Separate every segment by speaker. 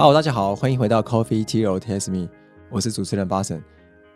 Speaker 1: Hello，大家好，欢迎回到 Coffee Tea or Taste Me，我是主持人巴神。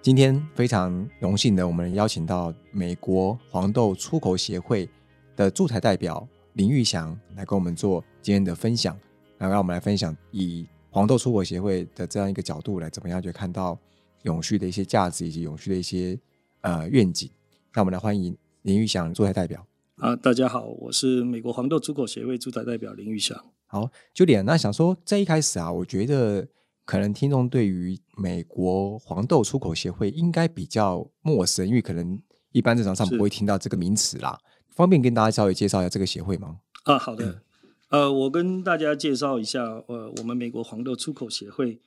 Speaker 1: 今天非常荣幸的，我们邀请到美国黄豆出口协会的驻台代表林玉祥来跟我们做今天的分享，来让我们来分享以黄豆出口协会的这样一个角度来怎么样去看到永续的一些价值以及永续的一些呃愿景。让我们来欢迎林玉祥驻台代表。
Speaker 2: 啊，大家好，我是美国黄豆出口协会驻台代表林玉祥。
Speaker 1: 好，九点。那想说，在一开始啊，我觉得可能听众对于美国黄豆出口协会应该比较陌生，因为可能一般日常上不会听到这个名词啦。方便跟大家稍微介绍一下这个协会吗？
Speaker 2: 啊，好的。呃，我跟大家介绍一下，呃，我们美国黄豆出口协会。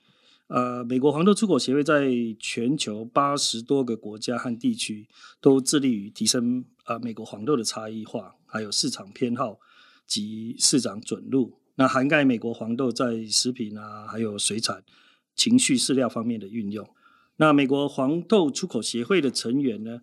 Speaker 2: 呃，美国黄豆出口协会在全球八十多个国家和地区都致力于提升呃美国黄豆的差异化，还有市场偏好及市场准入。那涵盖美国黄豆在食品啊，还有水产、情绪饲料方面的运用。那美国黄豆出口协会的成员呢，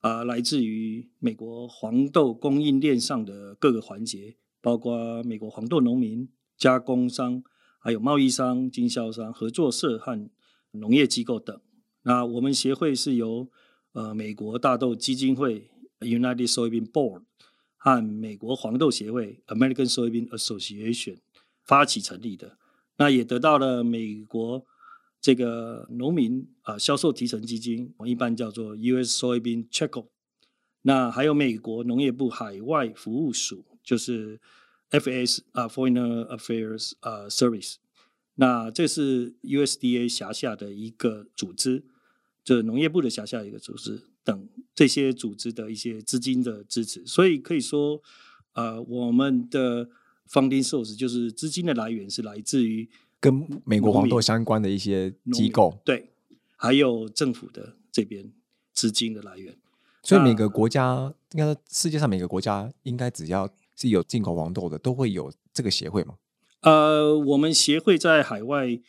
Speaker 2: 啊，来自于美国黄豆供应链上的各个环节，包括美国黄豆农民、加工商、还有贸易商、经销商、合作社和农业机构等。那我们协会是由呃美国大豆基金会 （United Soybean Board）。和美国黄豆协会 （American Soybean Association） 发起成立的，那也得到了美国这个农民啊销售提成基金，我一般叫做 U.S. Soybean Checkup。那还有美国农业部海外服务署，就是 FAS 啊 Foreign Affairs 啊 Service。那这是 USDA 辖下的一个组织，这农业部的辖下一个组织。等这些组织的一些资金的支持，所以可以说，呃，我们的 funding source 就是资金的来源是来自于
Speaker 1: 跟美国黄豆相关的一些机构，
Speaker 2: 对，还有政府的这边资金的来源。
Speaker 1: 所以每个国家，应该世界上每个国家，应该只要是有进口黄豆的，都会有这个协会吗？
Speaker 2: 呃，我们协会在海外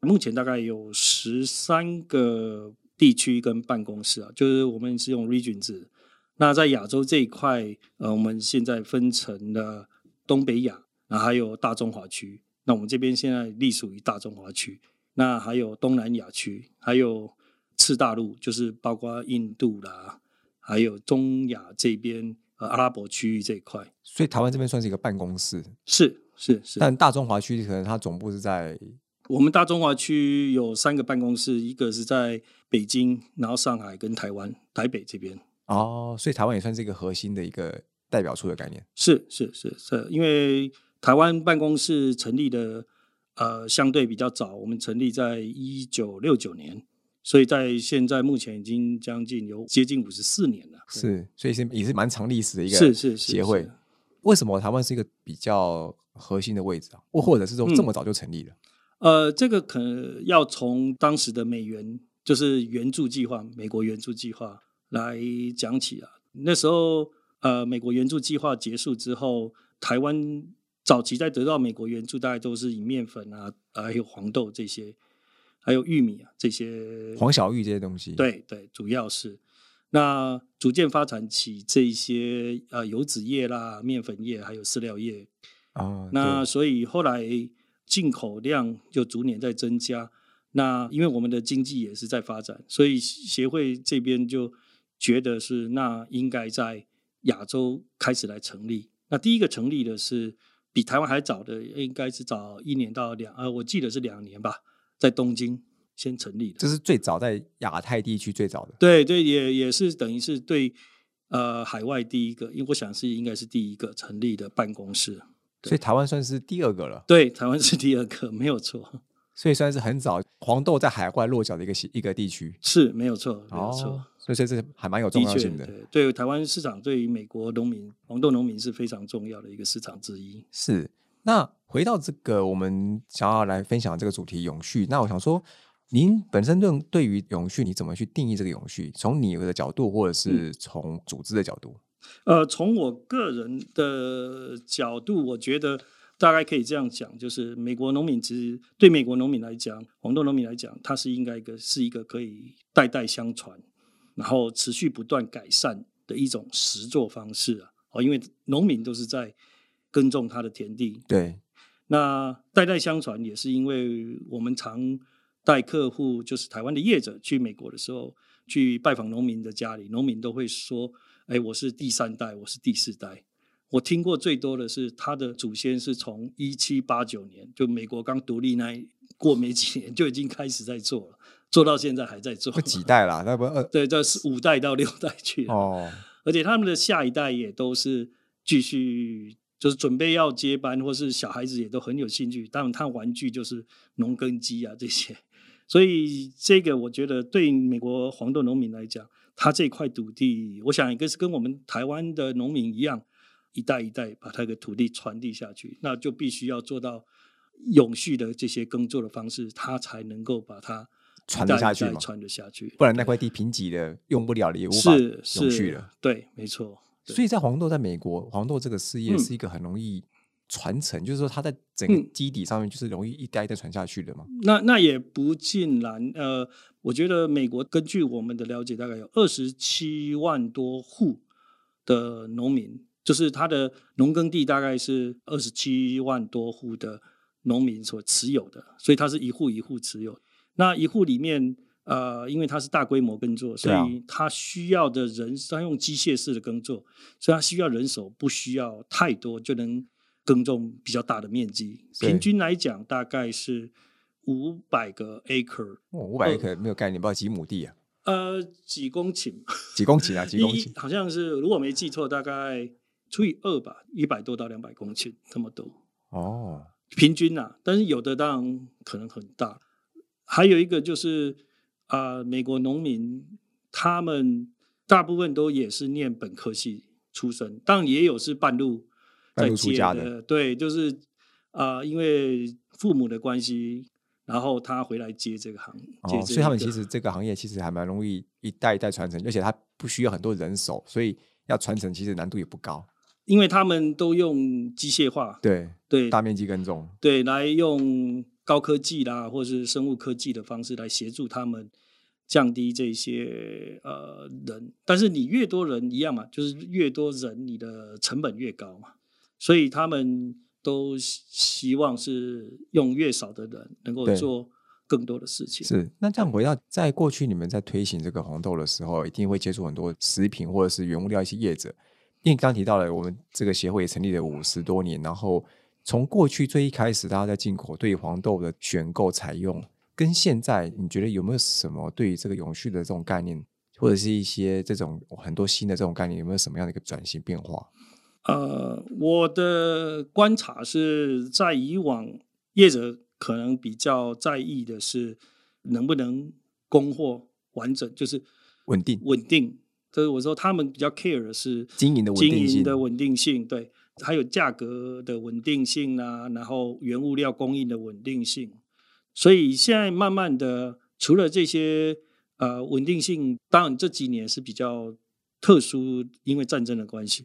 Speaker 2: 目前大概有十三个。地区跟办公室啊，就是我们是用 region 制。那在亚洲这一块，呃，我们现在分成了东北亚，那还有大中华区。那我们这边现在隶属于大中华区。那还有东南亚区，还有次大陆，就是包括印度啦，还有中亚这边呃阿拉伯区域这一块。
Speaker 1: 所以台湾这边算是一个办公室，
Speaker 2: 是是是。
Speaker 1: 但大中华区可能它总部是在。
Speaker 2: 我们大中华区有三个办公室，一个是在北京，然后上海跟台湾台北这边。
Speaker 1: 哦，所以台湾也算是一个核心的一个代表处的概念。
Speaker 2: 是是是是，因为台湾办公室成立的呃相对比较早，我们成立在一九六九年，所以在现在目前已经将近有接近五十四年了。
Speaker 1: 是，所以是也是蛮长历史的一个
Speaker 2: 是是
Speaker 1: 协会。为什么台湾是一个比较核心的位置啊？或或者是说这么早就成立了？
Speaker 2: 呃，这个可能要从当时的美元，就是援助计划，美国援助计划来讲起啊。那时候，呃，美国援助计划结束之后，台湾早期在得到美国援助，大概都是以面粉啊，还有黄豆这些，还有玉米啊这些，
Speaker 1: 黄小玉这些东西。
Speaker 2: 对对，主要是那逐渐发展起这些呃油脂业啦、面粉业，还有饲料业
Speaker 1: 啊。
Speaker 2: 那所以后来。进口量就逐年在增加，那因为我们的经济也是在发展，所以协会这边就觉得是那应该在亚洲开始来成立。那第一个成立的是比台湾还早的，应该是早一年到两呃，我记得是两年吧，在东京先成立的。
Speaker 1: 这是最早在亚太地区最早的。
Speaker 2: 对对，也也是等于是对呃海外第一个，因为我想是应该是第一个成立的办公室。
Speaker 1: 所以台湾算是第二个了。
Speaker 2: 对，台湾是第二个，没有错。
Speaker 1: 所以算是很早黄豆在海外落脚的一个一个地区，
Speaker 2: 是没有错，没有错。
Speaker 1: 所以这是还蛮有重要性的。
Speaker 2: 对，对台湾市场，对于美国农民黄豆农民是非常重要的一个市场之一。
Speaker 1: 是。那回到这个我们想要来分享这个主题永续，那我想说，您本身对对于永续，你怎么去定义这个永续？从你的角度，或者是从组织的角度？
Speaker 2: 呃，从我个人的角度，我觉得大概可以这样讲，就是美国农民其实对美国农民来讲，黄豆农民来讲，它是应该一个是一个可以代代相传，然后持续不断改善的一种实作方式啊。哦，因为农民都是在耕种他的田地，
Speaker 1: 对。
Speaker 2: 那代代相传也是因为我们常带客户，就是台湾的业者去美国的时候，去拜访农民的家里，农民都会说：“哎，我是第三代，我是第四代。”我听过最多的是他的祖先是从一七八九年，就美国刚独立那过没几年就已经开始在做了，做到现在还在做。
Speaker 1: 几代啦？那不二
Speaker 2: 对，这是五代到六代去了。哦，而且他们的下一代也都是继续，就是准备要接班，或是小孩子也都很有兴趣。当然，他玩具就是农耕机啊这些。所以这个我觉得对美国黄豆农民来讲，他这块土地，我想应该是跟我们台湾的农民一样。一代一代把它的土地传递下去，那就必须要做到永续的这些耕作的方式，他才能够把它
Speaker 1: 传得下去
Speaker 2: 传得下去，
Speaker 1: 不然那块地贫瘠的用不了了，也无法永续了。
Speaker 2: 对，没错。
Speaker 1: 所以在黄豆在美国，黄豆这个事业是一个很容易传承，就是说它在整个基底上面就是容易一代一代传下去的嘛。
Speaker 2: 那那也不尽然。呃，我觉得美国根据我们的了解，大概有二十七万多户的农民。就是它的农耕地大概是二十七万多户的农民所持有的，所以它是一户一户持有。那一户里面，呃，因为它是大规模耕作，所以它需要的人，它用机械式的耕作，所以它需要人手不需要太多，就能耕种比较大的面积。平均来讲，大概是五百个 acre。
Speaker 1: 五百 acre 没有概念，不知道几亩地啊？
Speaker 2: 呃，几公顷？
Speaker 1: 几公顷啊？几公顷？
Speaker 2: 好像是，如果没记错，大概。除以二吧，一百多到两百公顷，这么多哦，平均啊。但是有的当然可能很大。还有一个就是啊，美国农民他们大部分都也是念本科系出身，当然也有是半路在接的。对，就是啊，因为父母的关系，然后他回来接这个行业。
Speaker 1: 所以他们其实这个行业其实还蛮容易一代一代传承，而且他不需要很多人手，所以要传承其实难度也不高。
Speaker 2: 因为他们都用机械化，
Speaker 1: 对
Speaker 2: 对，
Speaker 1: 大面积耕种，
Speaker 2: 对，来用高科技啦，或是生物科技的方式来协助他们降低这些呃人。但是你越多人一样嘛，就是越多人，你的成本越高嘛。所以他们都希望是用越少的人，能够做更多的事情。
Speaker 1: 是，那这样回到在过去，你们在推行这个红豆的时候，一定会接触很多食品或者是原物料一些业者。因为刚提到了，我们这个协会也成立了五十多年，然后从过去最一开始，大家在进口对黄豆的选购采用，跟现在你觉得有没有什么对于这个永续的这种概念，或者是一些这种很多新的这种概念，有没有什么样的一个转型变化？
Speaker 2: 呃，我的观察是在以往业者可能比较在意的是能不能供货完整，就是
Speaker 1: 稳定
Speaker 2: 稳定。所以我说，他们比较 care 的是
Speaker 1: 经营的
Speaker 2: 经营的稳定性，对，还有价格的稳定性啊，然后原物料供应的稳定性。所以现在慢慢的，除了这些呃稳定性，当然这几年是比较特殊，因为战争的关系，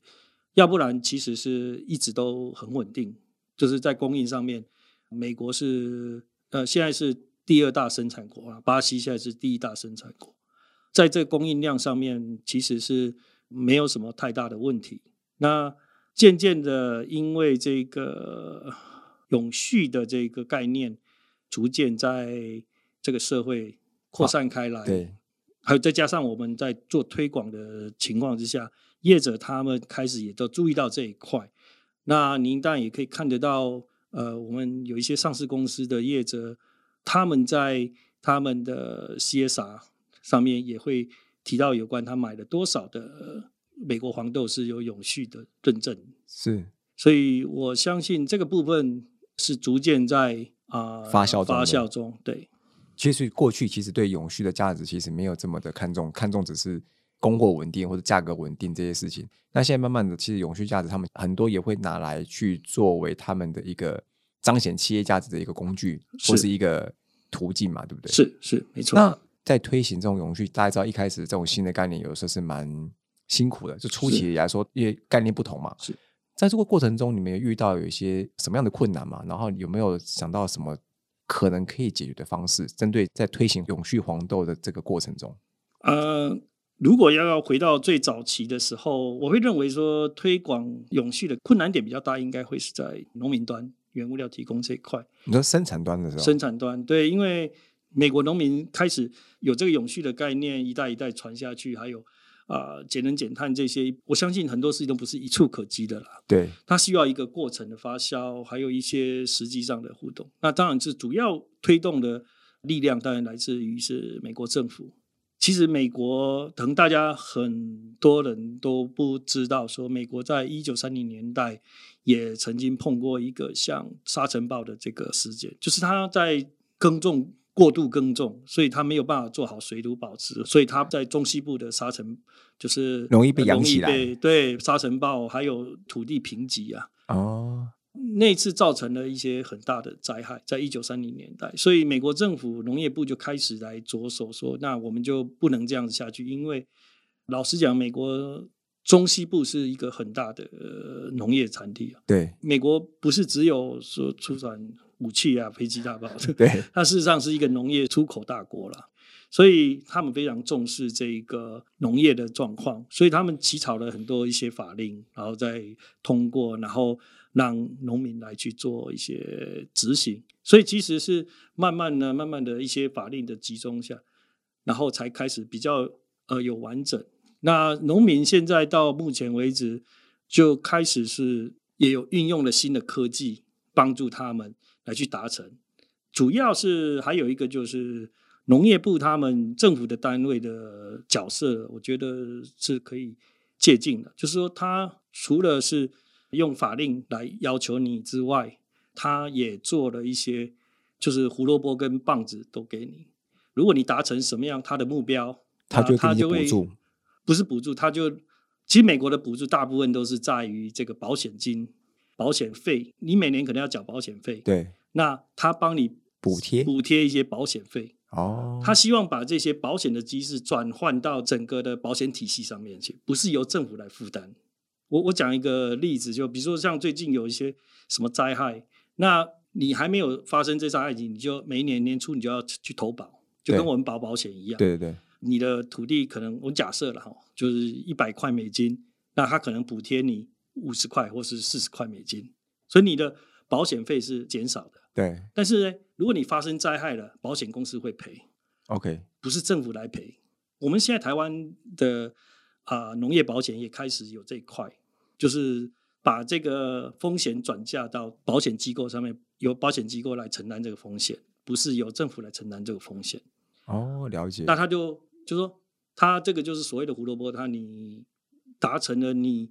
Speaker 2: 要不然其实是一直都很稳定，就是在供应上面，美国是呃现在是第二大生产国啊，巴西现在是第一大生产国。在这供应量上面，其实是没有什么太大的问题。那渐渐的，因为这个永续的这个概念逐渐在这个社会扩散开来，
Speaker 1: 对，
Speaker 2: 还有再加上我们在做推广的情况之下，业者他们开始也都注意到这一块。那您当然也可以看得到，呃，我们有一些上市公司的业者，他们在他们的 CSR。上面也会提到有关他买了多少的美国黄豆是有永续的认证，
Speaker 1: 是，
Speaker 2: 所以我相信这个部分是逐渐在啊
Speaker 1: 发酵
Speaker 2: 发酵中。对，
Speaker 1: 其实过去其实对永续的价值其实没有这么的看重，看重只是供货稳定或者价格稳定这些事情。那现在慢慢的，其实永续价值他们很多也会拿来去作为他们的一个彰显企业价值的一个工具或是一个途径嘛，对不对？
Speaker 2: 是是没错。
Speaker 1: 那在推行这种永续，大家知道一开始这种新的概念，有时候是蛮辛苦的。就初期来说，因为概念不同嘛。
Speaker 2: 是
Speaker 1: 在这个过程中，你们有遇到有一些什么样的困难嘛？然后有没有想到什么可能可以解决的方式？针对在推行永续黄豆的这个过程中，
Speaker 2: 呃，如果要要回到最早期的时候，我会认为说推广永续的困难点比较大，应该会是在农民端，原物料提供这一块。
Speaker 1: 你说生产端的时候，
Speaker 2: 生产端对，因为美国农民开始有这个永续的概念，一代一代传下去，还有啊节能减碳这些，我相信很多事情都不是一触可及的啦。
Speaker 1: 对，
Speaker 2: 它需要一个过程的发酵，还有一些实际上的互动。那当然是主要推动的力量，当然来自于是美国政府。其实美国可能大家很多人都不知道，说美国在一九三零年代也曾经碰过一个像沙尘暴的这个事件，就是他在耕种过度耕种，所以他没有办法做好水土保持，所以他在中西部的沙尘就是
Speaker 1: 容易被扬起来
Speaker 2: 对沙尘暴还有土地贫瘠啊。
Speaker 1: 哦，
Speaker 2: 那次造成了一些很大的灾害，在一九三零年代，所以美国政府农业部就开始来着手说，那我们就不能这样子下去，因为老实讲，美国中西部是一个很大的、呃、农业产地啊。
Speaker 1: 对
Speaker 2: 美国不是只有说出产武器啊、飞机、大炮，
Speaker 1: 对，
Speaker 2: 它事实上是一个农业出口大国了。所以他们非常重视这个农业的状况，所以他们起草了很多一些法令，然后再通过，然后让农民来去做一些执行。所以其实是慢慢的、慢慢的一些法令的集中下，然后才开始比较呃有完整。那农民现在到目前为止就开始是也有运用了新的科技帮助他们来去达成。主要是还有一个就是农业部他们政府的单位的角色，我觉得是可以借鉴的。就是说，他除了是用法令来要求你之外，他也做了一些，就是胡萝卜跟棒子都给你。如果你达成什么样他的目标，
Speaker 1: 他就
Speaker 2: 他就会不是补助，他就其实美国的补助大部分都是在于这个保险金、保险费，你每年可能要缴保险费，
Speaker 1: 对，
Speaker 2: 那他帮你
Speaker 1: 补贴
Speaker 2: 补贴一些保险费，
Speaker 1: 哦，
Speaker 2: 他希望把这些保险的机制转换到整个的保险体系上面去，不是由政府来负担。我我讲一个例子，就比如说像最近有一些什么灾害，那你还没有发生这灾害，你就每一年年初你就要去投保，就跟我们保保险一样。
Speaker 1: 对对对，
Speaker 2: 你的土地可能我假设了哈，就是一百块美金，那他可能补贴你五十块或是四十块美金，所以你的保险费是减少的。
Speaker 1: 对
Speaker 2: 但是呢，如果你发生灾害了，保险公司会赔
Speaker 1: ，，OK，
Speaker 2: 不是政府来赔。我们现在台湾的啊、农业保险也开始有这一块，就是把这个风险转嫁到保险机构上面，由保险机构来承担这个风险，不是由政府来承担这个风险。
Speaker 1: 哦，了解，
Speaker 2: 那他就就说，他这个就是所谓的胡萝卜，他你达成了你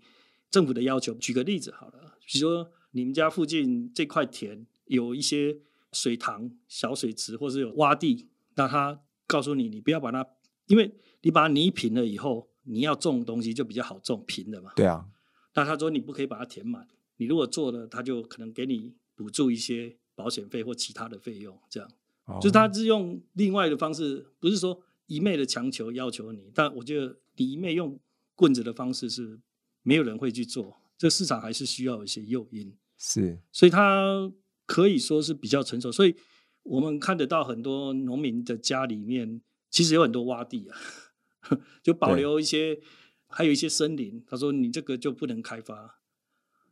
Speaker 2: 政府的要求。举个例子好了，比如说你们家附近这块田有一些水塘、小水池，或是有洼地，那他告诉你，你不要把它，因为你把它泥平了以后，你要种东西就比较好种，平的嘛。
Speaker 1: 对啊，
Speaker 2: 那他说你不可以把它填满，你如果做了，他就可能给你补助一些保险费或其他的费用，这样。
Speaker 1: 哦
Speaker 2: 就是他是用另外的方式，不是说一昧的强求要求你，但我觉得你一昧用棍子的方式是没有人会去做，这市场还是需要一些诱因，
Speaker 1: 是。
Speaker 2: 所以它可以说是比较成熟，所以我们看得到很多农民的家里面其实有很多洼地啊，就保留一些，还有一些森林，他说你这个就不能开发。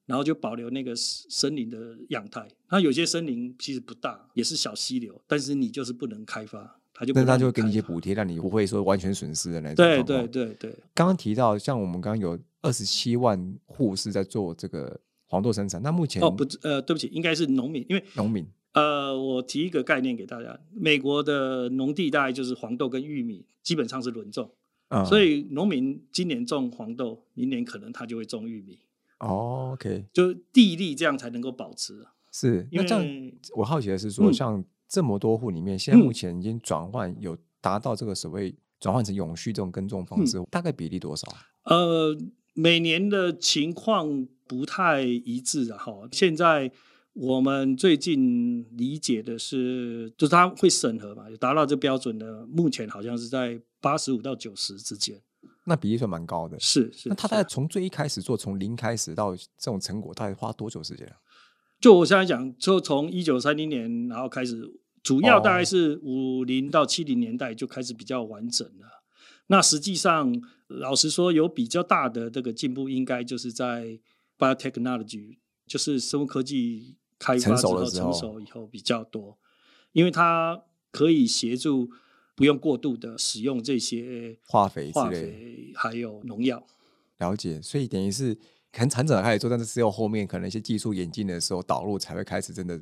Speaker 2: 然后就保留那个森林的样态，那有些森林其实不大，也是小溪流，但是你就是不能开发，他就
Speaker 1: 那他就会给你一些补贴，让你不会说完全损失的那种
Speaker 2: 对对对对，
Speaker 1: 刚刚提到，像我们刚刚有二十七万户是在做这个黄豆生产，那目前
Speaker 2: 哦不呃对不起，应该是农民，因为
Speaker 1: 农民。
Speaker 2: 呃我提一个概念给大家，美国的农地大概就是黄豆跟玉米基本上是轮种，
Speaker 1: 啊，
Speaker 2: 所以农民今年种黄豆，明年可能他就会种玉米，
Speaker 1: 哦，OK，
Speaker 2: 就地力这样才能够保持。
Speaker 1: 是
Speaker 2: 因
Speaker 1: 那这样，我好奇的是说，
Speaker 2: 嗯
Speaker 1: 像这么多户里面，现在
Speaker 2: 嗯
Speaker 1: 目前已经转换有达到这个所谓转换成永续这种耕种方式，
Speaker 2: 嗯
Speaker 1: 大概比例多少？
Speaker 2: 呃，每年的情况不太一致啊，哈。现在我们最近理解的是，就是它会审核嘛，有达到这标准的，目前好像是在八十五到九十之间。
Speaker 1: 那比例算蛮高的。
Speaker 2: 是是。
Speaker 1: 那他大概从最一开始做，从零开始到这种成果，大概花多久时间啊？
Speaker 2: 就我现在讲，就从一九三零年然后开始，主要大概
Speaker 1: 哦
Speaker 2: 是五零到七零年代就开始比较完整了。那实际上，老实说，有比较大的这个进步，应该就是在 biotechnology，就是生物科技开发之后成熟以后比较多，因为它可以协助不用过度的使用这些
Speaker 1: 化肥、
Speaker 2: 化肥还有农药。
Speaker 1: 了解，所以等于是可能产者开始做，但是只有后面可能一些技术演进的时候导入才会开始真的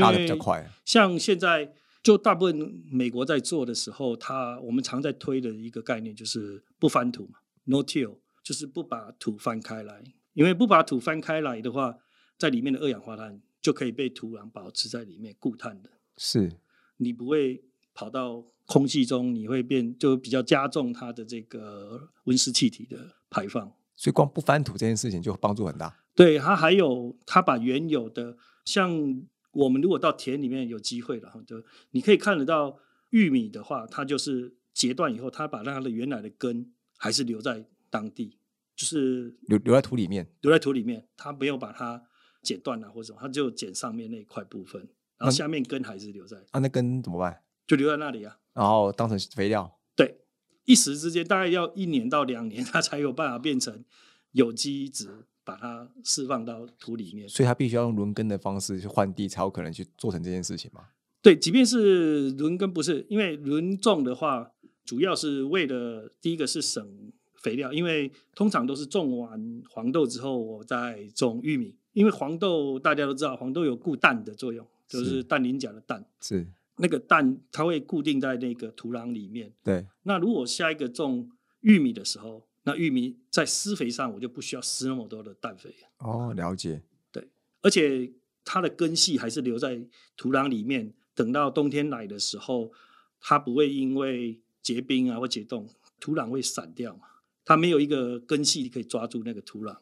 Speaker 1: 拉的比较快。
Speaker 2: 像现在就大部分美国在做的时候，它我们常在推的一个概念就是不翻土嘛，no till，就是不把土翻开来，因为不把土翻开来的话，在里面的二氧化碳。就可以被土壤保持在里面固碳的，
Speaker 1: 是
Speaker 2: 你不会跑到空气中，你会变就比较加重它的这个温室气体的排放。
Speaker 1: 所以光不翻土这件事情就帮助很大。
Speaker 2: 对它还有它把原有的，像我们如果到田里面有机会了哈，就你可以看得到玉米的话，它就是截断以后，它把它的原来的根还是留在当地，就是
Speaker 1: 留留在土里面，
Speaker 2: 留在土里面，它没有把它。剪断了或者什么，它就剪上面那一块部分，然后下面根还是留在。
Speaker 1: 啊，那根怎么办？
Speaker 2: 就留在那里啊。
Speaker 1: 然后当成肥料。
Speaker 2: 对，一时之间大概要一年到两年，它才有办法变成有机质，把它释放到土里面。
Speaker 1: 所以它必须要用轮耕的方式去换地，才有可能去做成这件事情嘛？
Speaker 2: 对，即便是轮耕不是，因为轮种的话，主要是为了第一个是省肥料，因为通常都是种完黄豆之后，我再种玉米。因为黄豆大家都知道，黄豆有固氮的作用，就是氮磷钾的氮。
Speaker 1: 是
Speaker 2: 那个氮，它会固定在那个土壤里面。
Speaker 1: 对。
Speaker 2: 那如果下一个种玉米的时候，那玉米在施肥上我就不需要施那么多的氮肥。
Speaker 1: 哦，了解。
Speaker 2: 对，而且它的根系还是留在土壤里面，等到冬天来的时候，它不会因为结冰啊或解冻，土壤会散掉嘛。它没有一个根系可以抓住那个土壤。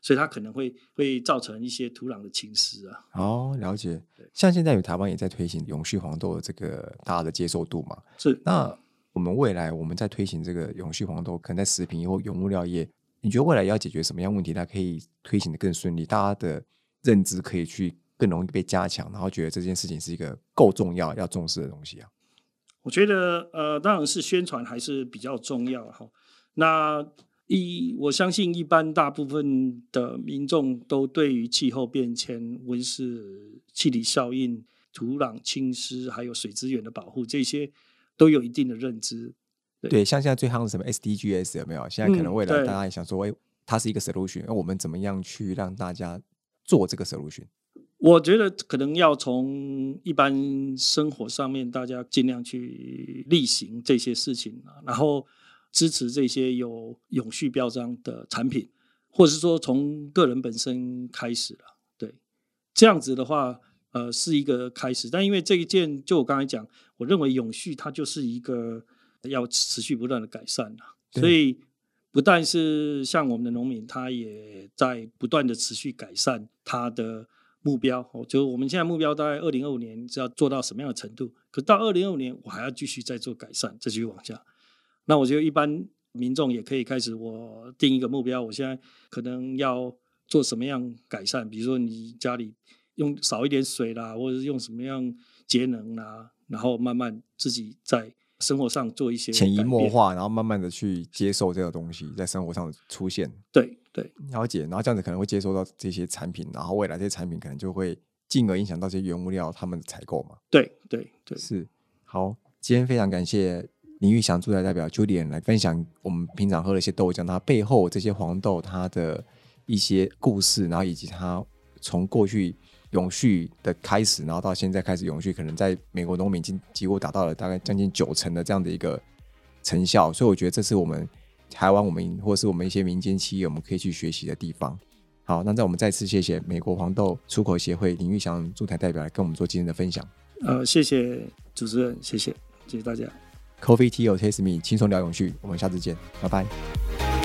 Speaker 2: 所以它可能会会造成一些土壤的侵蚀啊。
Speaker 1: 哦，了解。像现在有台湾也在推行永续黄豆的这个大家的接受度嘛？
Speaker 2: 是。
Speaker 1: 那我们未来我们在推行这个永续黄豆，可能在食品或永物料业，你觉得未来要解决什么样问题，它可以推行的更顺利？大家的认知可以去更容易被加强，然后觉得这件事情是一个够重要、要重视的东西啊？
Speaker 2: 我觉得呃，当然是宣传还是比较重要哈。那一，我相信一般大部分的民众都对于气候变迁、温室气体效应、土壤侵蚀，还有水资源的保护这些都有一定的认知。
Speaker 1: 对，像现在最夯的什么 SDGs 有没有？现在可能未来大家也想说，哎，它是一个 solution，那我们怎么样去让大家做这个 solution？
Speaker 2: 我觉得可能要从一般生活上面，大家尽量去例行这些事情啊，然后。支持这些有永续标章的产品，或者是说从个人本身开始了，对，这样子的话，呃，是一个开始。但因为这一件，就我刚才讲，我认为永续它就是一个要持续不断的改善了，所以不但是像我们的农民，他也在不断的持续改善他的目标。哦，就我们现在目标大概二零二五年是要做到什么样的程度？可到二零二五年，我还要继续再做改善，再继续往下。那我觉得一般民众也可以开始，我定一个目标，我现在可能要做什么样改善？比如说你家里用少一点水啦，或者是用什么样节能啦，然后慢慢自己在生活上做一些
Speaker 1: 潜移默化，然后慢慢的去接受这个东西在生活上出现。
Speaker 2: 对对，
Speaker 1: 了解，然后这样子可能会接收到这些产品，然后未来这些产品可能就会进而影响到这些原物料他们的采购嘛？
Speaker 2: 对对对，
Speaker 1: 是好，今天非常感谢。林玉祥驻台代表 Julian 来分享我们平常喝的一些豆浆，它背后这些黄豆它的一些故事，然后以及它从过去永续的开始，然后到现在开始永续，可能在美国农民已经几乎达到了大概将近九成的这样的一个成效，所以我觉得这是我们台湾我们或是我们一些民间企业我们可以去学习的地方。好，那在我们再次谢谢美国黄豆出口协会林玉祥驻台代表来跟我们做今天的分享。
Speaker 2: 呃，谢谢主持人，谢谢，谢谢大家。
Speaker 1: Coffee Tea or Taste Me，轻松聊永续。我们下次见，拜拜。